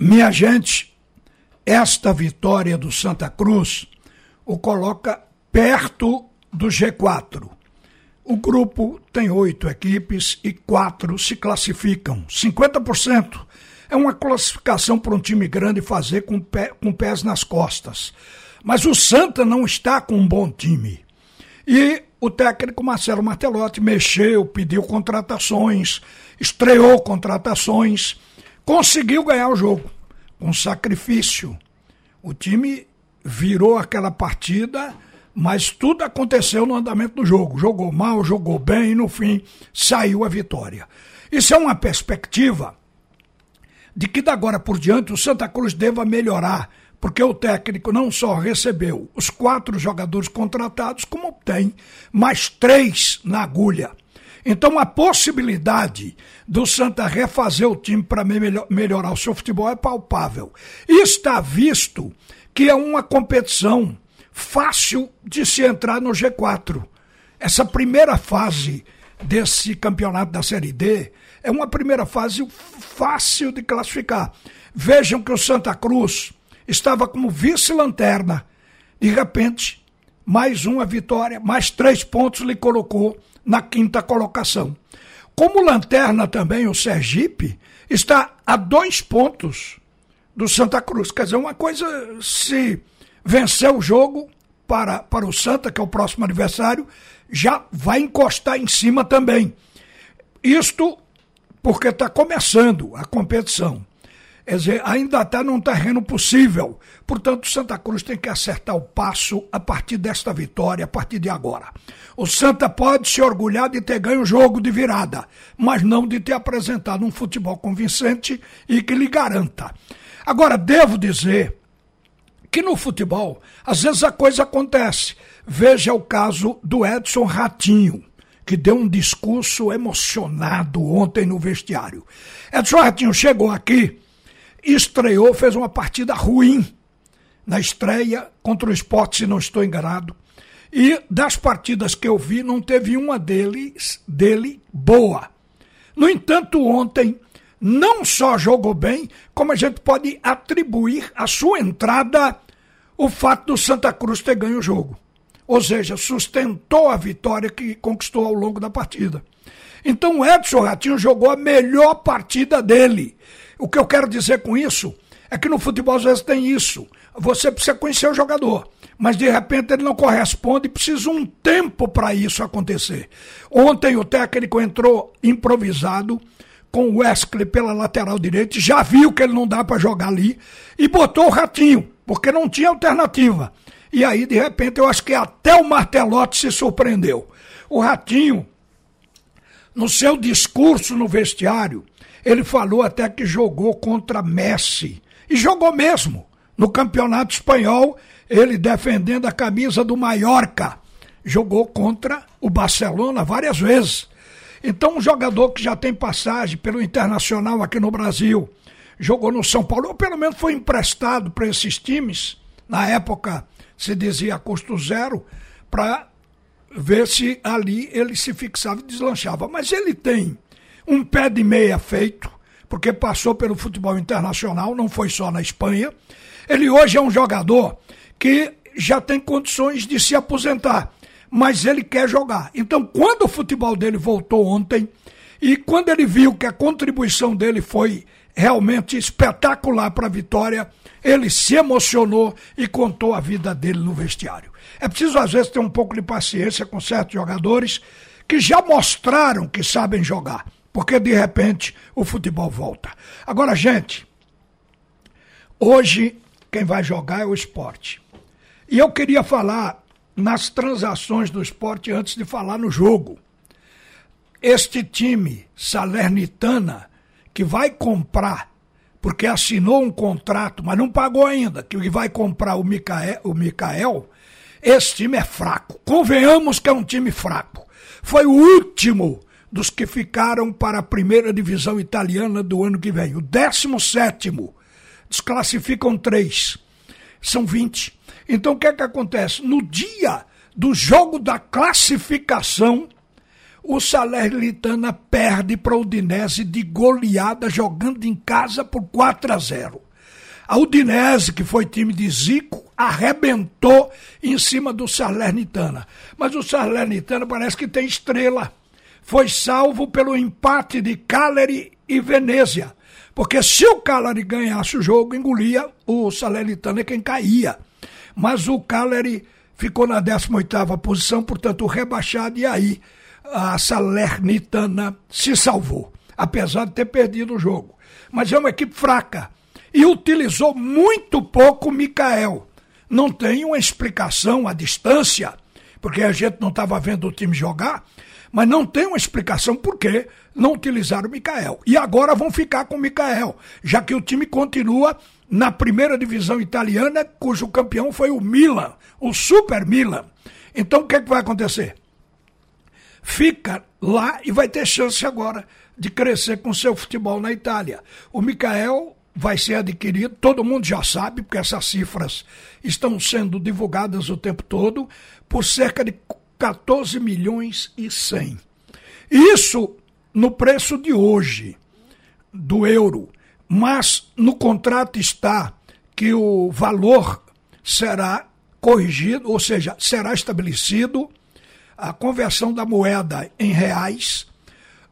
Minha gente, esta vitória do Santa Cruz o coloca perto do G4. O grupo tem oito equipes e quatro se classificam. 50% é uma classificação para um time grande fazer com, pé, com pés nas costas. Mas o Santa não está com um bom time. E o técnico Marcelo Martelotti mexeu, pediu contratações, estreou contratações conseguiu ganhar o jogo com sacrifício. O time virou aquela partida, mas tudo aconteceu no andamento do jogo. Jogou mal, jogou bem e no fim saiu a vitória. Isso é uma perspectiva de que da agora por diante o Santa Cruz deva melhorar, porque o técnico não só recebeu os quatro jogadores contratados, como tem mais três na agulha. Então a possibilidade do Santa refazer o time para melhorar o seu futebol é palpável. Está visto que é uma competição fácil de se entrar no G4. Essa primeira fase desse campeonato da Série D é uma primeira fase fácil de classificar. Vejam que o Santa Cruz estava como vice-lanterna. De repente, mais uma vitória, mais três pontos lhe colocou na quinta colocação. Como lanterna também, o Sergipe está a dois pontos do Santa Cruz. Quer dizer, uma coisa, se vencer o jogo para, para o Santa, que é o próximo adversário, já vai encostar em cima também. Isto porque está começando a competição. Quer dizer, ainda está num terreno possível. Portanto, Santa Cruz tem que acertar o passo a partir desta vitória, a partir de agora. O Santa pode se orgulhar de ter ganho o jogo de virada, mas não de ter apresentado um futebol convincente e que lhe garanta. Agora, devo dizer que no futebol, às vezes a coisa acontece. Veja o caso do Edson Ratinho que deu um discurso emocionado ontem no vestiário. Edson Ratinho chegou aqui estreou, fez uma partida ruim na estreia contra o esporte, se não estou enganado. E das partidas que eu vi, não teve uma deles, dele boa. No entanto, ontem não só jogou bem, como a gente pode atribuir à sua entrada o fato do Santa Cruz ter ganho o jogo. Ou seja, sustentou a vitória que conquistou ao longo da partida. Então o Edson Ratinho jogou a melhor partida dele. O que eu quero dizer com isso é que no futebol às vezes tem isso. Você precisa conhecer o jogador, mas de repente ele não corresponde e precisa um tempo para isso acontecer. Ontem o técnico entrou improvisado com o Wesley pela lateral direita, já viu que ele não dá para jogar ali e botou o Ratinho, porque não tinha alternativa. E aí, de repente, eu acho que até o Martelotti se surpreendeu. O Ratinho, no seu discurso no vestiário, ele falou até que jogou contra Messi. E jogou mesmo. No campeonato espanhol, ele defendendo a camisa do Mallorca. Jogou contra o Barcelona várias vezes. Então, um jogador que já tem passagem pelo Internacional aqui no Brasil, jogou no São Paulo, ou pelo menos foi emprestado para esses times, na época se dizia custo zero, para ver se ali ele se fixava e deslanchava. Mas ele tem um pé de meia feito, porque passou pelo futebol internacional, não foi só na Espanha. Ele hoje é um jogador que já tem condições de se aposentar, mas ele quer jogar. Então, quando o futebol dele voltou ontem, e quando ele viu que a contribuição dele foi realmente espetacular para a vitória, ele se emocionou e contou a vida dele no vestiário. É preciso, às vezes, ter um pouco de paciência com certos jogadores que já mostraram que sabem jogar porque de repente o futebol volta. Agora, gente, hoje quem vai jogar é o esporte. E eu queria falar nas transações do esporte antes de falar no jogo. Este time Salernitana, que vai comprar, porque assinou um contrato, mas não pagou ainda, que vai comprar o Mikael, o Mikael esse time é fraco. Convenhamos que é um time fraco. Foi o último dos que ficaram para a primeira divisão italiana do ano que vem. O 17 desclassificam três. São 20. Então o que é que acontece? No dia do jogo da classificação, o Salernitana perde para o Udinese de goleada jogando em casa por 4 a 0. A Udinese, que foi time de Zico, arrebentou em cima do Salernitana. Mas o Salernitana parece que tem estrela. Foi salvo pelo empate de Cagliari e Venezia. Porque se o Cagliari ganhasse o jogo, engolia o Salernitana quem caía. Mas o Cagliari ficou na 18ª posição, portanto rebaixado, e aí a Salernitana se salvou, apesar de ter perdido o jogo. Mas é uma equipe fraca e utilizou muito pouco o Mikael. Não tem uma explicação à distância, porque a gente não estava vendo o time jogar, mas não tem uma explicação por que não utilizaram o Mikael. E agora vão ficar com o Mikael, já que o time continua na primeira divisão italiana, cujo campeão foi o Milan, o Super Milan. Então o que, é que vai acontecer? Fica lá e vai ter chance agora de crescer com seu futebol na Itália. O Mikael vai ser adquirido, todo mundo já sabe, porque essas cifras estão sendo divulgadas o tempo todo, por cerca de 14 milhões e 100. Isso no preço de hoje do euro, mas no contrato está que o valor será corrigido, ou seja, será estabelecido a conversão da moeda em reais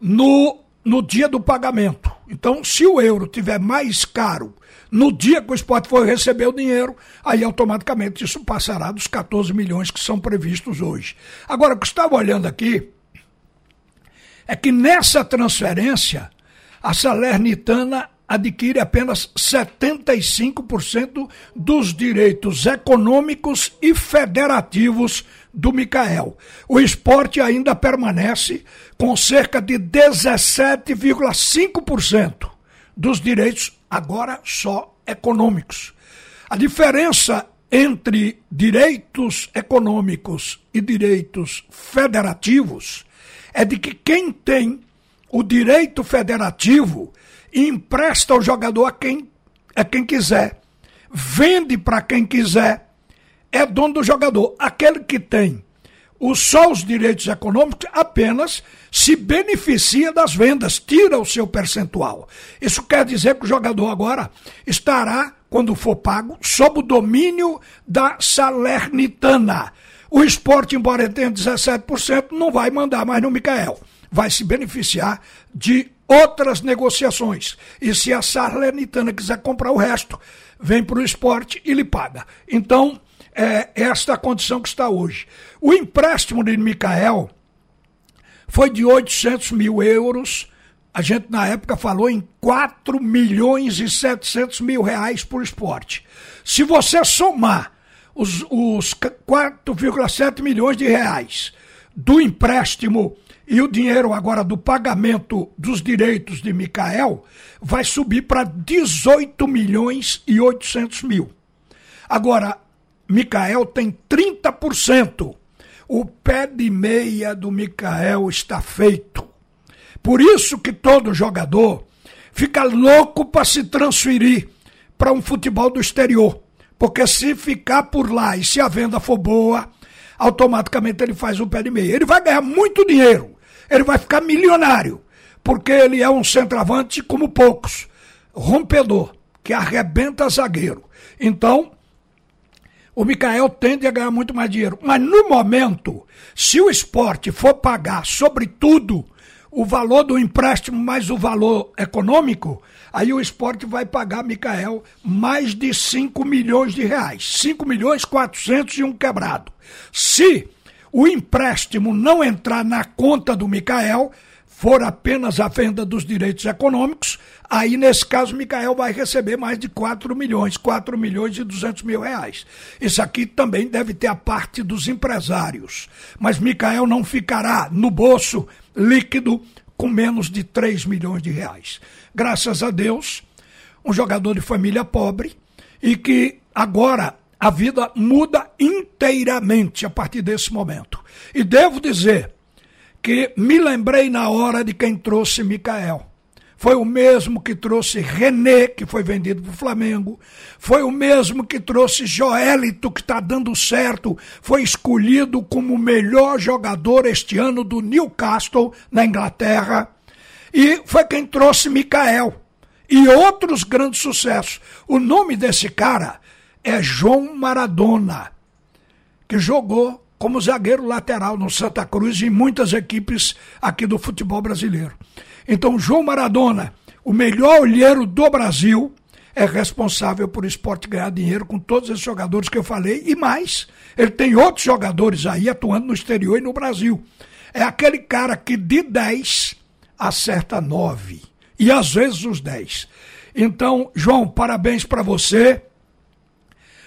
no, no dia do pagamento. Então, se o euro tiver mais caro no dia que o esporte for receber o dinheiro, aí automaticamente isso passará dos 14 milhões que são previstos hoje. Agora, o que estava olhando aqui é que nessa transferência, a Salernitana adquire apenas 75% dos direitos econômicos e federativos do Micael. O esporte ainda permanece com cerca de 17,5% dos direitos agora só econômicos. A diferença entre direitos econômicos e direitos federativos é de que quem tem o direito federativo empresta o jogador a quem, a quem quiser, vende para quem quiser, é dono do jogador. Aquele que tem os, só os direitos econômicos apenas se beneficia das vendas, tira o seu percentual. Isso quer dizer que o jogador agora estará, quando for pago, sob o domínio da Salernitana. O esporte, embora tenha 17%, não vai mandar mais no Micael. Vai se beneficiar de outras negociações. E se a Salernitana quiser comprar o resto, vem para o esporte e lhe paga. Então, é esta a condição que está hoje. O empréstimo de Micael foi de 800 mil euros. A gente, na época, falou em 4 milhões e 700 mil reais por esporte. Se você somar os, os 4,7 milhões de reais do empréstimo e o dinheiro agora do pagamento dos direitos de Micael, vai subir para 18 milhões e 800 mil. Agora, Micael tem 30%. O pé de meia do Micael está feito. Por isso que todo jogador fica louco para se transferir para um futebol do exterior. Porque se ficar por lá e se a venda for boa, automaticamente ele faz o pé de meia. Ele vai ganhar muito dinheiro. Ele vai ficar milionário. Porque ele é um centroavante como poucos. Rompedor, que arrebenta zagueiro. Então, o Mikael tende a ganhar muito mais dinheiro. Mas no momento, se o esporte for pagar, sobretudo, o valor do empréstimo mais o valor econômico, aí o esporte vai pagar, Mikael, mais de 5 milhões de reais. 5 milhões 400 e um quebrado. Se o empréstimo não entrar na conta do Mikael, for apenas a venda dos direitos econômicos, aí nesse caso Micael vai receber mais de 4 milhões, 4 milhões e 200 mil reais. Isso aqui também deve ter a parte dos empresários. Mas Micael não ficará no bolso líquido com menos de 3 milhões de reais. Graças a Deus, um jogador de família pobre e que agora a vida muda inteiramente a partir desse momento. E devo dizer, que me lembrei na hora de quem trouxe Micael. Foi o mesmo que trouxe René, que foi vendido para o Flamengo. Foi o mesmo que trouxe Joelito, que está dando certo. Foi escolhido como o melhor jogador este ano do Newcastle, na Inglaterra. E foi quem trouxe Micael. e outros grandes sucessos. O nome desse cara é João Maradona, que jogou como zagueiro lateral no Santa Cruz e em muitas equipes aqui do futebol brasileiro. Então, João Maradona, o melhor olheiro do Brasil, é responsável por o esporte ganhar dinheiro com todos esses jogadores que eu falei e mais. Ele tem outros jogadores aí atuando no exterior e no Brasil. É aquele cara que de 10 acerta 9 e às vezes os 10. Então, João, parabéns para você,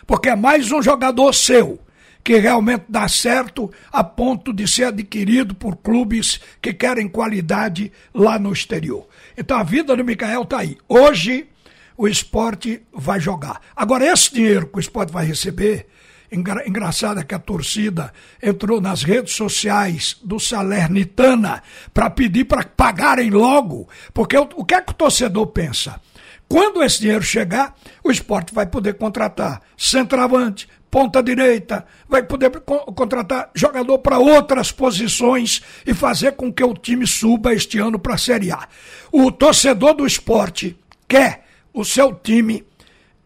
porque é mais um jogador seu que realmente dá certo a ponto de ser adquirido por clubes que querem qualidade lá no exterior. Então a vida do Micael está aí. Hoje o esporte vai jogar. Agora, esse dinheiro que o esporte vai receber, engra, engraçado é que a torcida entrou nas redes sociais do Salernitana para pedir para pagarem logo, porque o, o que é que o torcedor pensa? Quando esse dinheiro chegar, o esporte vai poder contratar centroavante, ponta direita, vai poder contratar jogador para outras posições e fazer com que o time suba este ano para a Série A. O torcedor do esporte quer o seu time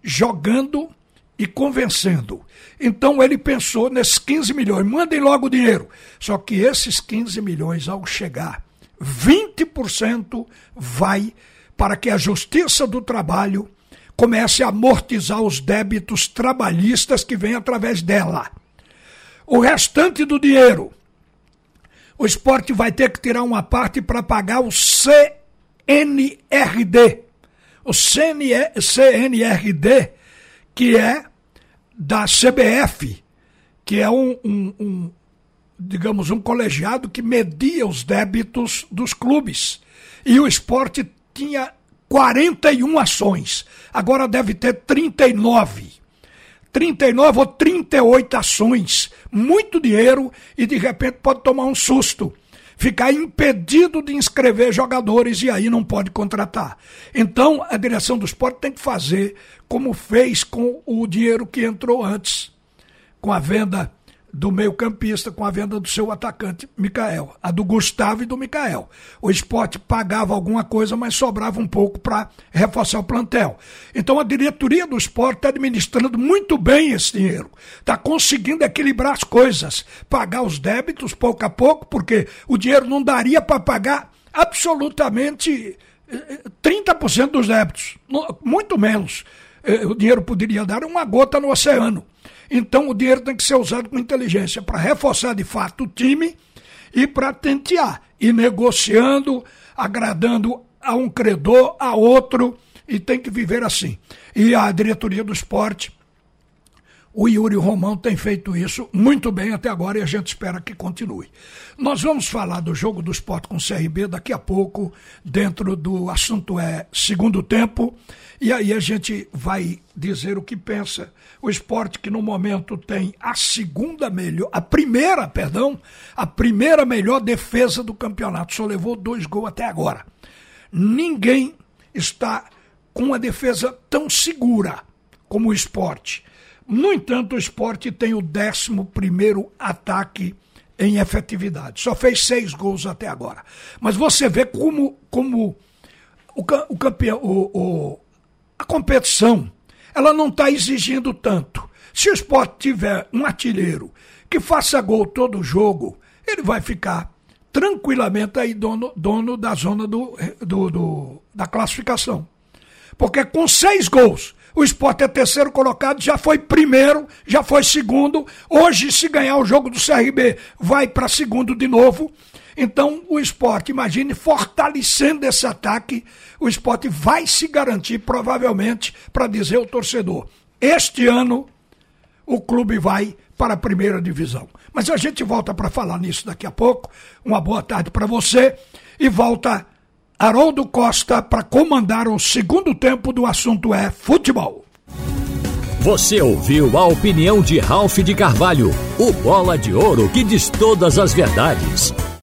jogando e convencendo. Então ele pensou nesses 15 milhões, mandem logo o dinheiro. Só que esses 15 milhões, ao chegar, 20% vai para que a Justiça do Trabalho comece a amortizar os débitos trabalhistas que vêm através dela. O restante do dinheiro, o esporte vai ter que tirar uma parte para pagar o CNRD. O CNRD, que é da CBF, que é um, um, um digamos, um colegiado que media os débitos dos clubes. E o esporte tinha 41 ações. Agora deve ter 39. 39 ou 38 ações. Muito dinheiro e de repente pode tomar um susto. Ficar impedido de inscrever jogadores e aí não pode contratar. Então a direção do esporte tem que fazer como fez com o dinheiro que entrou antes, com a venda do meio-campista com a venda do seu atacante, Mikael. A do Gustavo e do Mikael. O esporte pagava alguma coisa, mas sobrava um pouco para reforçar o plantel. Então a diretoria do esporte está administrando muito bem esse dinheiro. Está conseguindo equilibrar as coisas. Pagar os débitos pouco a pouco, porque o dinheiro não daria para pagar absolutamente 30% eh, eh, dos débitos. Muito menos. Eh, o dinheiro poderia dar uma gota no oceano. Então o dinheiro tem que ser usado com inteligência para reforçar de fato o time e para tentear, e negociando, agradando a um credor, a outro, e tem que viver assim. E a diretoria do esporte o Yuri Romão tem feito isso muito bem até agora e a gente espera que continue. Nós vamos falar do jogo do esporte com o CRB daqui a pouco, dentro do assunto é segundo tempo, e aí a gente vai dizer o que pensa. O esporte que no momento tem a segunda melhor, a primeira, perdão, a primeira melhor defesa do campeonato, só levou dois gols até agora. Ninguém está com uma defesa tão segura como o esporte. No entanto, o esporte tem o 11 ataque em efetividade. Só fez seis gols até agora. Mas você vê como, como o, o campeão, o, o, competição ela não está exigindo tanto. Se o esporte tiver um artilheiro que faça gol todo jogo, ele vai ficar tranquilamente aí dono, dono da zona do, do, do da classificação. Porque com seis gols o esporte é terceiro colocado, já foi primeiro, já foi segundo. Hoje, se ganhar o jogo do CRB, vai para segundo de novo. Então, o esporte, imagine, fortalecendo esse ataque, o esporte vai se garantir, provavelmente, para dizer ao torcedor: este ano o clube vai para a primeira divisão. Mas a gente volta para falar nisso daqui a pouco. Uma boa tarde para você e volta Haroldo Costa para comandar o segundo tempo do assunto é futebol. Você ouviu a opinião de Ralph de Carvalho, o bola de ouro que diz todas as verdades.